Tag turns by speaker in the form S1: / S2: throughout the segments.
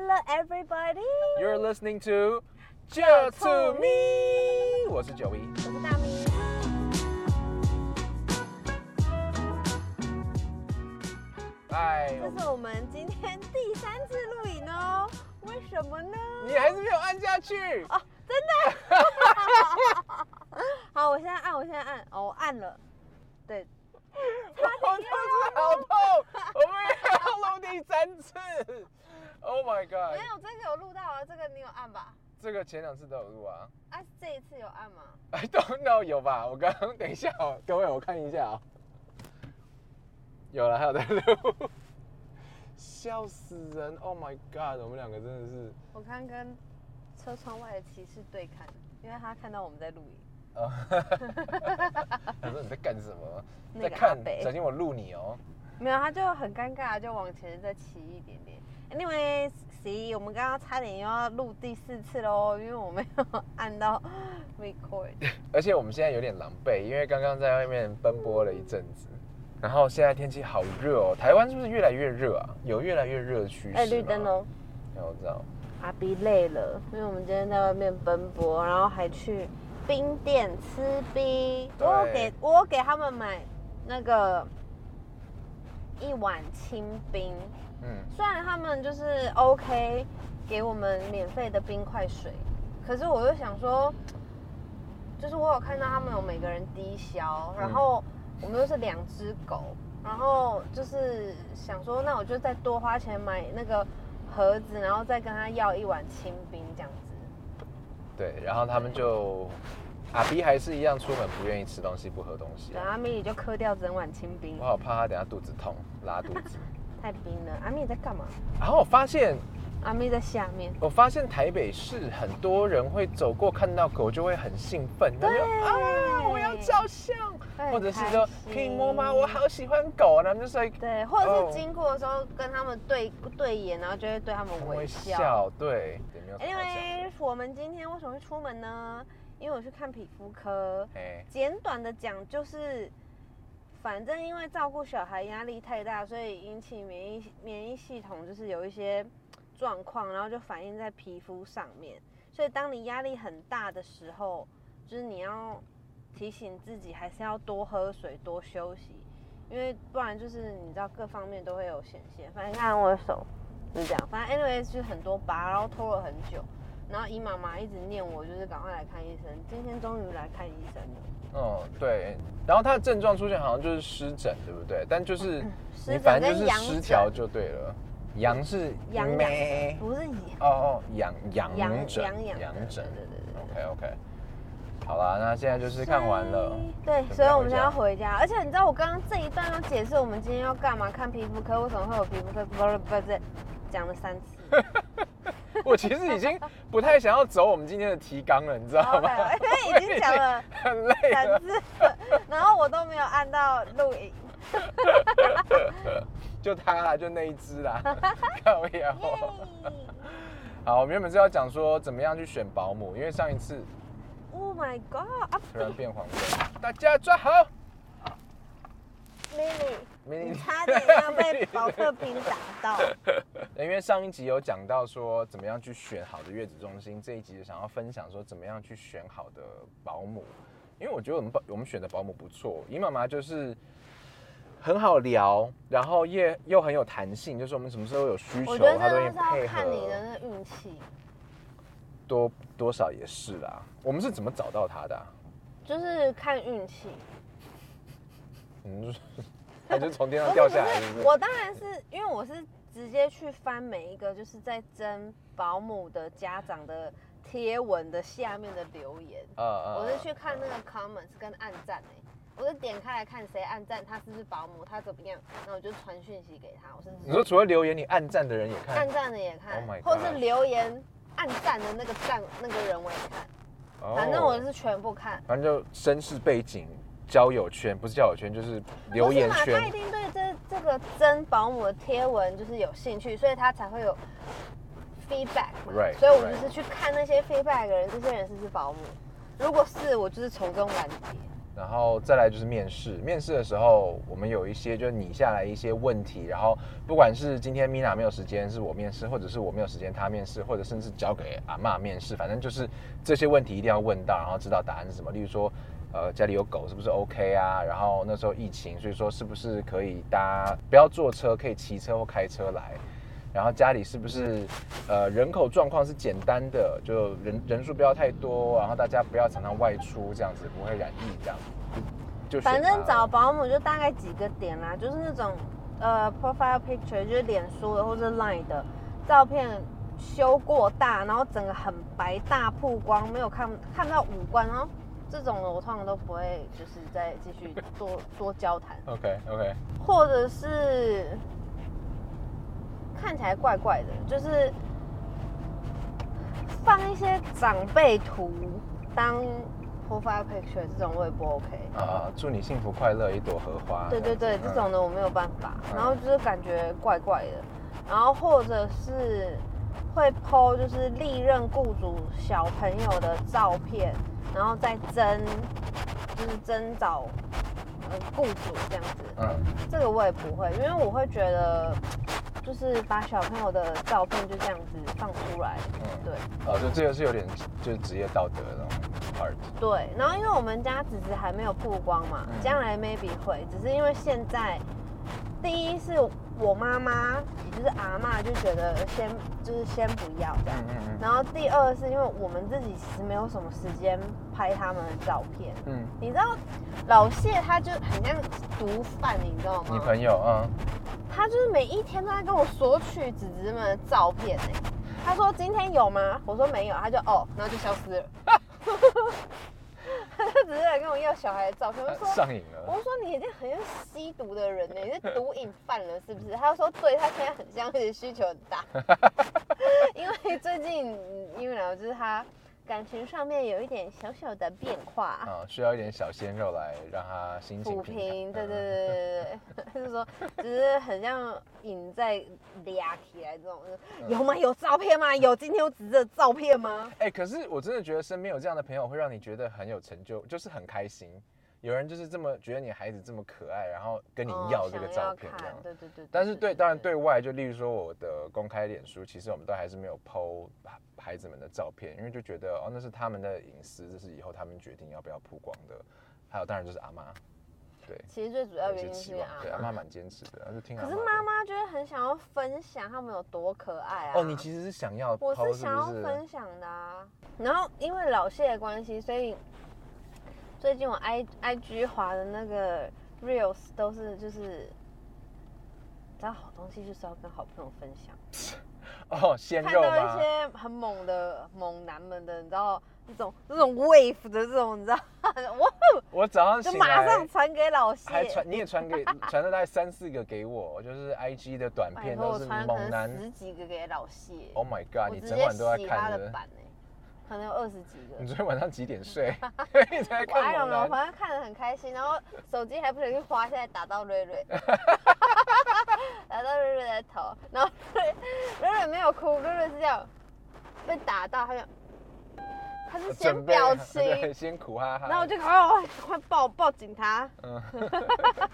S1: Hello
S2: everybody，You're listening to 就 to me，我是九一。
S1: 我是大咪。
S2: 哎，
S1: 这是我们今天第三次录影哦，为什么呢？
S2: 你还是没有按下去。
S1: 哦，真的。好，我现在按，我现在按，哦，我按了。对，
S2: 我肚子好痛，我们也要录第三次。Oh
S1: 没！有这个有录到啊，这个你有按吧？
S2: 这个前两次都有录啊。
S1: 啊，这一次有按吗
S2: ？I don't know，有吧？我刚刚等一下哦，各位我看一下哦。有了，还有在录。笑死人！Oh my god！我们两个真的是。
S1: 我刚跟车窗外的骑士对看，因为他看到我们在录影。
S2: 哦，他说你在干什么？
S1: 那个
S2: 在看小心我录你哦。
S1: 没有，他就很尴尬，就往前再骑一点点。我们刚刚差点又要录第四次喽，因为我没有按到 record。
S2: 而且我们现在有点狼狈，因为刚刚在外面奔波了一阵子，然后现在天气好热哦。台湾是不是越来越热啊？有越来越热的趋势。
S1: 哎，绿灯。哦。
S2: 哎我知道。
S1: 阿 B 累了，因为我们今天在外面奔波，然后还去冰店吃冰。我给我给他们买那个一碗清冰，
S2: 嗯，
S1: 虽然他们就是 OK 给我们免费的冰块水，可是我又想说，就是我有看到他们有每个人低消，然后我们又是两只狗，然后就是想说，那我就再多花钱买那个盒子，然后再跟他要一碗清冰这样子。
S2: 对。然后他们就，阿 B 还是一样出门不愿意吃东西，不喝东西
S1: 对，。阿米里就磕掉整碗清冰
S2: 我，好怕他等下肚子痛，拉肚子。
S1: 太冰了。阿米在干嘛？
S2: 然后我发现，
S1: 阿米在下面。
S2: 我发现台北市很多人会走过看到狗就会很兴奋，他就啊我要照相，或者是说可以摸吗？我好喜欢狗，然后就是 like
S1: 对，或者
S2: 哦
S1: 是经过的时候跟他们对对眼，然后就会对他们微笑。
S2: 笑，对，也没有什么好讲的。
S1: Anyway，我们今天为什么会出门呢？因为我去看皮肤科。
S2: 哎，
S1: 简短的讲就是，反正因为照顾小孩压力太大，所以引起免疫免疫系统就是有一些状况，然后就反映在皮肤上面。所以当你压力很大的时候，就是你要提醒自己还是要多喝水、多休息，因为不然就是你知道各方面都会有显现。反正看我的手是这样，反正 anyway 就很多疤，然后拖了很久。然后姨妈妈一直念我，就是赶快来看医生。今天终于来看医生了。
S2: 哦，对，然后他的症状出现好像就是湿疹，对不对？但就是你反正就是失调就对了。阳是
S1: 痒痒
S2: 咩
S1: 不是痒
S2: 哦哦，痒痒
S1: 痒
S2: 疹，
S1: 痒痒的
S2: 痒疹
S1: 对对对对
S2: OK OK，好啦，那现在就是看完了。
S1: 对，所以我们现在要回家。而且你知道我刚刚这一段要解释我们今天要干嘛？看皮肤科为什么会有皮肤科？不是不是，讲了三次。
S2: 我其实已经不太想要走我们今天的提纲了，你知道吗？
S1: 因为已经讲了
S2: 很累
S1: 然后我都没有按到录影。
S2: 就他啦，就那一只啦，靠腰。
S1: 耶
S2: 好，我们原本是要讲说怎么样去选保姆，因为上一次
S1: Oh my god！啊
S2: 突然变黄色，大家抓好。
S1: ，Lily，
S2: 你
S1: 你差点要被 保特瓶打到。
S2: 因为上一集有讲到说怎么样去选好的月子中心，这一集想要分享说怎么样去选好的保姆。因为我觉得我们保我们选的保姆不错，姨妈妈就是很好聊，然后也又很有弹性，就是我们什么时候有需求，
S1: 我觉得
S2: 她都
S1: 真的是要
S2: 会配合
S1: 看你的那个运气，
S2: 多多少也是啦。我们是怎么找到她的、啊？
S1: 就是看运气。
S2: 嗯，就是她就从天上掉下来，是不是？
S1: 我当然是因为我是直接去翻每一个就是在争保姆的家长的贴文的下面的留言，
S2: 呃呃
S1: 我是去看那个 comments 跟暗赞哎，我是点开来看谁暗赞，他是不是保姆，他怎么样，然后我就传讯息给他，我是
S2: 你说除了留言，你暗赞的人也看？
S1: 暗赞的也看
S2: Oh
S1: 或是留言暗赞的那个赞那个人我也看，
S2: 哦。
S1: 反正我是全部看。
S2: 反正就身世背景、交友圈，不是交友圈就是留言
S1: 不是嘛，他一。定对这这个真保姆的贴文就是有兴趣，所以他才会有 feedback 嘛。
S2: Right,
S1: 所以我就是去看那些 feedback 的人，这些人是不是保姆？如果是，我就是从中拦截。
S2: 然后再来就是面试，面试的时候我们有一些就拟下来一些问题，然后不管是今天 Mina 没有时间是我面试，或者是我没有时间他面试，或者甚至交给阿妈面试，反正就是这些问题一定要问到，然后知道答案是什么。例如说，呃，家里有狗是不是 OK 啊？然后那时候疫情，所以说是不是可以搭不要坐车，可以骑车或开车来？然后家里是不是呃人口状况是简单的，就人人数不要太多，然后大家不要常常外出，这样子不会染疫这样。就
S1: 反正找保姆就大概几个点啦，就是那种呃 profile picture，就是脸书的或者 Line 的照片修过大，然后整个很白大曝光，没有看看不到五官，然后这种的我通常都不会就是再继续多 多交谈
S2: ，OK OK，
S1: 或者是看起来怪怪的，就是放一些长辈图当 profile picture 这种我也不 OK。
S2: 啊，祝你幸福快乐，一朵荷花。
S1: 对对对，这种的我没有办法，
S2: 嗯
S1: 然后就是感觉怪怪的，然后或者是会 PO 就是历任雇主小朋友的照片，然后再征就是征找呃雇主这样子，
S2: 嗯
S1: 这个我也不会，因为我会觉得就是把小朋友的照片就这样子放出来，
S2: 嗯，
S1: 对
S2: 哦，就这个是有点就是职业道德的那种 part。
S1: 对，然后因为我们家只是还没有曝光嘛，
S2: 嗯
S1: 将来 maybe 会，只是因为现在，第一是我妈妈，也就是阿妈就觉得先就是先不要这样，
S2: 嗯嗯
S1: 然后第二是因为我们自己其实没有什么时间拍他们的照片，
S2: 嗯，
S1: 你知道老谢他就很像毒贩，你知道吗？
S2: 你朋友啊，
S1: 他就是每一天都在跟我索取子子们的照片哎、他说今天有吗？我说没有，他就哦，然后就消失了。小孩的照片，我就说
S2: 上瘾了。
S1: 我说你已经很像吸毒的人呢，你是毒瘾犯了是不是？他就说对，他现在很像，而且需求很大。因为最近嗯因为呢，就是他感情上面有一点小小的变化。
S2: 啊，需要一点小鲜肉来让他心情
S1: 抚
S2: 平
S1: 平，对
S2: 嗯
S1: 对对对对对，就是说，只是很像影在俩起来这种，
S2: 嗯
S1: 有吗？有照片吗？有今天有纸的照片吗？
S2: 哎、可是我真的觉得身边有这样的朋友，会让你觉得很有成就，就是很开心。有人就是这么觉得你孩子这么可爱，然后跟你
S1: 哦
S2: 要这个照片这样
S1: 看。对对对。
S2: 但是对，当然对外，就例如说我的公开脸书，其实我们都还是没有 PO 孩子们的照片，因为就觉得哦，那是他们的隐私，这是以后他们决定要不要曝光的。还有当然就是阿妈，对，
S1: 其实最主要原因是
S2: 阿
S1: 阿妈。
S2: 蛮坚持的，就听
S1: 可是妈妈就会很想要分享他们有多可爱啊。
S2: 哦，你其实是想要
S1: 我
S2: 是
S1: 想要？分享的啊。然后因为老谢的关系，所以最近我 i i g 滑的那个 reels 都是就是，你知道好东西就是要跟好朋友分享。
S2: 哦，鲜肉
S1: 看到一？些很猛的猛男们的，你知道那种那种 wave 的这种，你知道，我
S2: 我早上
S1: 就马上传给老谢。
S2: 还传，你也传给传了大概三四个给我，就是 IG 的短片都是猛男。
S1: 十几个给老谢。
S2: Oh my god！你整晚都在看的。
S1: 的版哎、可能有二十几个
S2: 你。昨天晚上几点睡？你才
S1: 我
S2: 看
S1: I don't
S2: 猛
S1: know，
S2: 男。
S1: 反正看得很开心，然后手机还不小心滑下来打到瑞瑞，打到瑞瑞的头，然后瑞瑞瑞没有哭，瑞瑞是这样被打到，他就他是先表情，
S2: 对，先苦哈哈。
S1: 然后我就赶快哦快抱抱紧他，
S2: 嗯，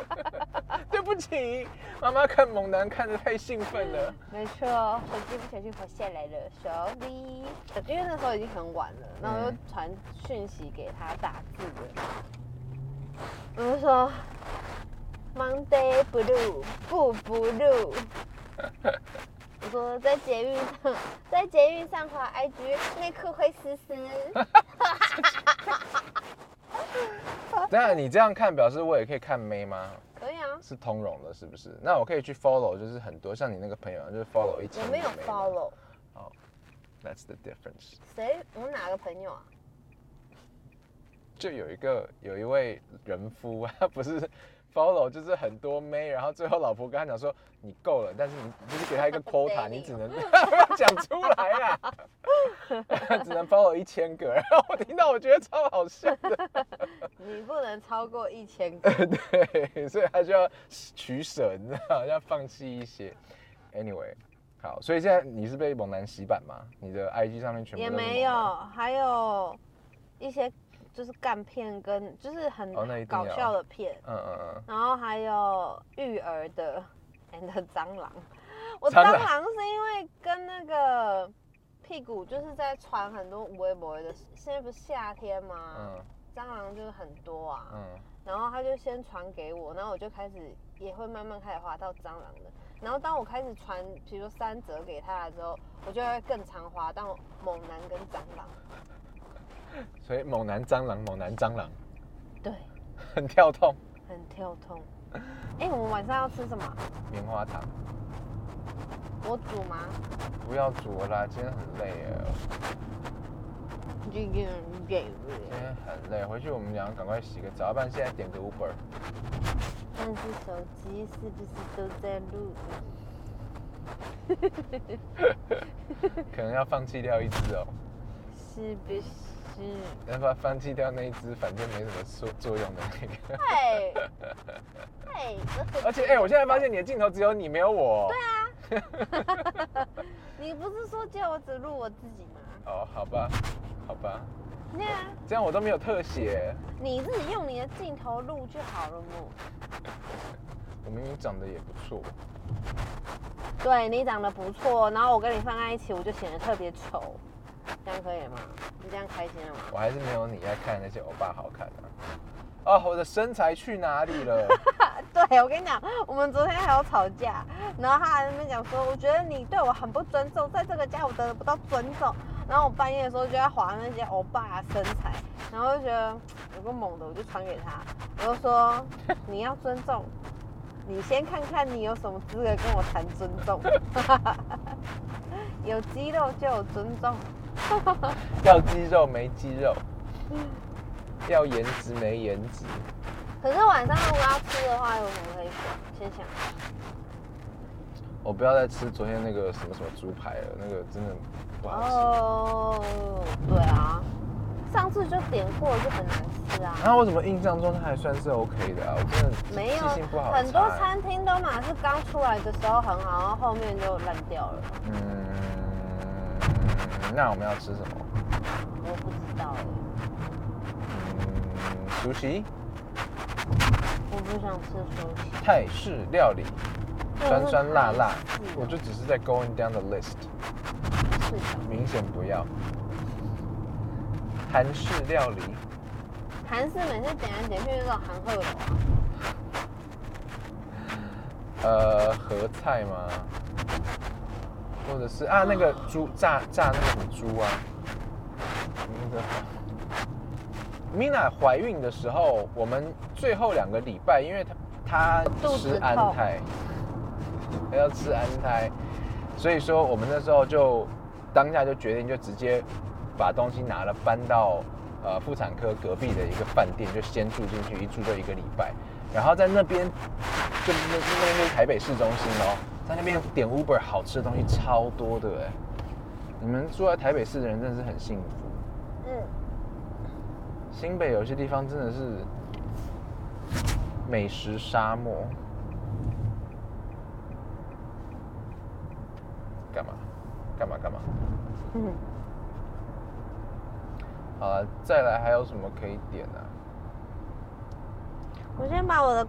S2: 对不起，妈妈看猛男看的太兴奋了。
S1: 没错，手机不小心滑下来了，sorry，因为那时候已经很晚了，然后我就
S2: 嗯
S1: 传讯息给他打字的，我就说 Monday blue 不 blue，我说在捷运上，在捷运上滑 IG 内裤会湿湿，
S2: 等下，你这样看表示我也可以看妹吗？
S1: 可以啊，
S2: 是通融的，是不是？那我可以去 follow，就是很多像你那个朋友，就是 follow 一起
S1: 我没有
S2: 个妹吗 follow，That's the difference。
S1: 谁？我哪个朋友啊？
S2: 就有一个有一位人夫，他不是 follow 就是很多妹，然后最后老婆跟他讲说你够了，但是你就是给他一个 quota，你只能 不要讲出来啊，只能 follow 一千个。然后我听到我觉得超好笑的，
S1: 你不能超过一千个。
S2: 对，所以他就要取舍，你知道，要放弃一些。Anyway，好，所以现在你是被猛男洗版吗？你的 IG 上面全部
S1: 也没有，还有一些就是干片跟就是很
S2: 哦那一定
S1: 搞
S2: 要
S1: 笑的片，
S2: 嗯嗯嗯，
S1: 然后还有育儿的 and 蟑螂。我
S2: 蟑螂
S1: 是因为跟那个屁股就是在传很多无微不微的，现在不是夏天吗？
S2: 嗯
S1: 蟑螂就是很多啊。
S2: 嗯，
S1: 然后他就先传给我，然后我就开始也会慢慢开始滑到蟑螂的。然后当我开始传，比如说三折给他的时候，我就会更常滑到猛男跟蟑螂。
S2: 所以猛男蟑螂，猛男蟑螂
S1: 对，
S2: 很跳痛。
S1: 很跳痛。哎、我们晚上要吃什么？
S2: 棉花糖，
S1: 我煮吗？
S2: 不要煮了啦，今天很累耶，
S1: 这个这
S2: 今天很累，回去我们两个赶快洗个澡，要不然现在点个 Uber。
S1: 但是手机是不是都在录？
S2: 可能要放弃掉一只哦，
S1: 是不是？
S2: 要不要放弃掉那一只，反正没什么作作用的那个。
S1: 嘿，嘿，这个
S2: 而且，哎、我现在发现你的镜头只有你，没有我。对啊。
S1: 你不是说叫我只录我自己吗？
S2: 哦，好吧，好吧，
S1: 对啊，
S2: 这样我都没有特写。
S1: 你自己用你的镜头录就好了嘛。
S2: 我明明长得也不错，
S1: 对你长得不错，然后我跟你放在一起，我就显得特别丑，这样可以吗？你这样开心了吗？
S2: 我还是没有你在看那些欧巴好看啊。哦，我的身材去哪里了？
S1: 对，我跟你讲，我们昨天还有吵架，然后他还在那边讲说，我觉得你对我很不尊重，在这个家我得不到尊重。然后我半夜的时候就在划那些欧巴的身材，然后就觉得有个猛的，我就传给他，我就说 你要尊重，你先看看你有什么资格跟我谈尊重，有肌肉就有尊重。
S2: 要肌肉没肌肉，要颜值没颜值。
S1: 可是晚上如果要吃的话，有什么可以选？先想。
S2: 我不要再吃昨天那个什么什么猪排了，那个真的不好吃。
S1: 哦，对啊，上次就点过就很难吃啊。
S2: 然后我怎么印象中它还算是 OK 的啊？我真的记
S1: 没有很多餐厅都嘛是刚出来的时候很好，然后后面就烂掉了。
S2: 嗯，那我们要吃什么？
S1: 我不知道哎，
S2: 嗯，熟悉
S1: 我不想吃熟悉。
S2: 泰式料理，酸酸辣辣我就只是在 going down the list，
S1: 是的，
S2: 明显不要。韩式料理，
S1: 韩式每次点来点去那种韩贺楼啊，
S2: 呃，合菜吗？或者是啊，那个猪炸炸那个什么猪啊？那个 Mina 怀孕的时候，我们最后两个礼拜，因为她她吃安胎，她要吃安胎，所以说我们那时候就当下就决定就直接把东西拿了搬到呃妇产科隔壁的一个饭店，就先住进去，一住就一个礼拜，然后在那边就那那边就是台北市中心哦，在那边点 Uber 好吃的东西超多的哎，你们住在台北市的人真的是很幸福。
S1: 嗯，
S2: 新北有些地方真的是美食沙漠。干嘛？干嘛干嘛？
S1: 嗯，
S2: 好了，再来还有什么可以点啊？
S1: 我先把我的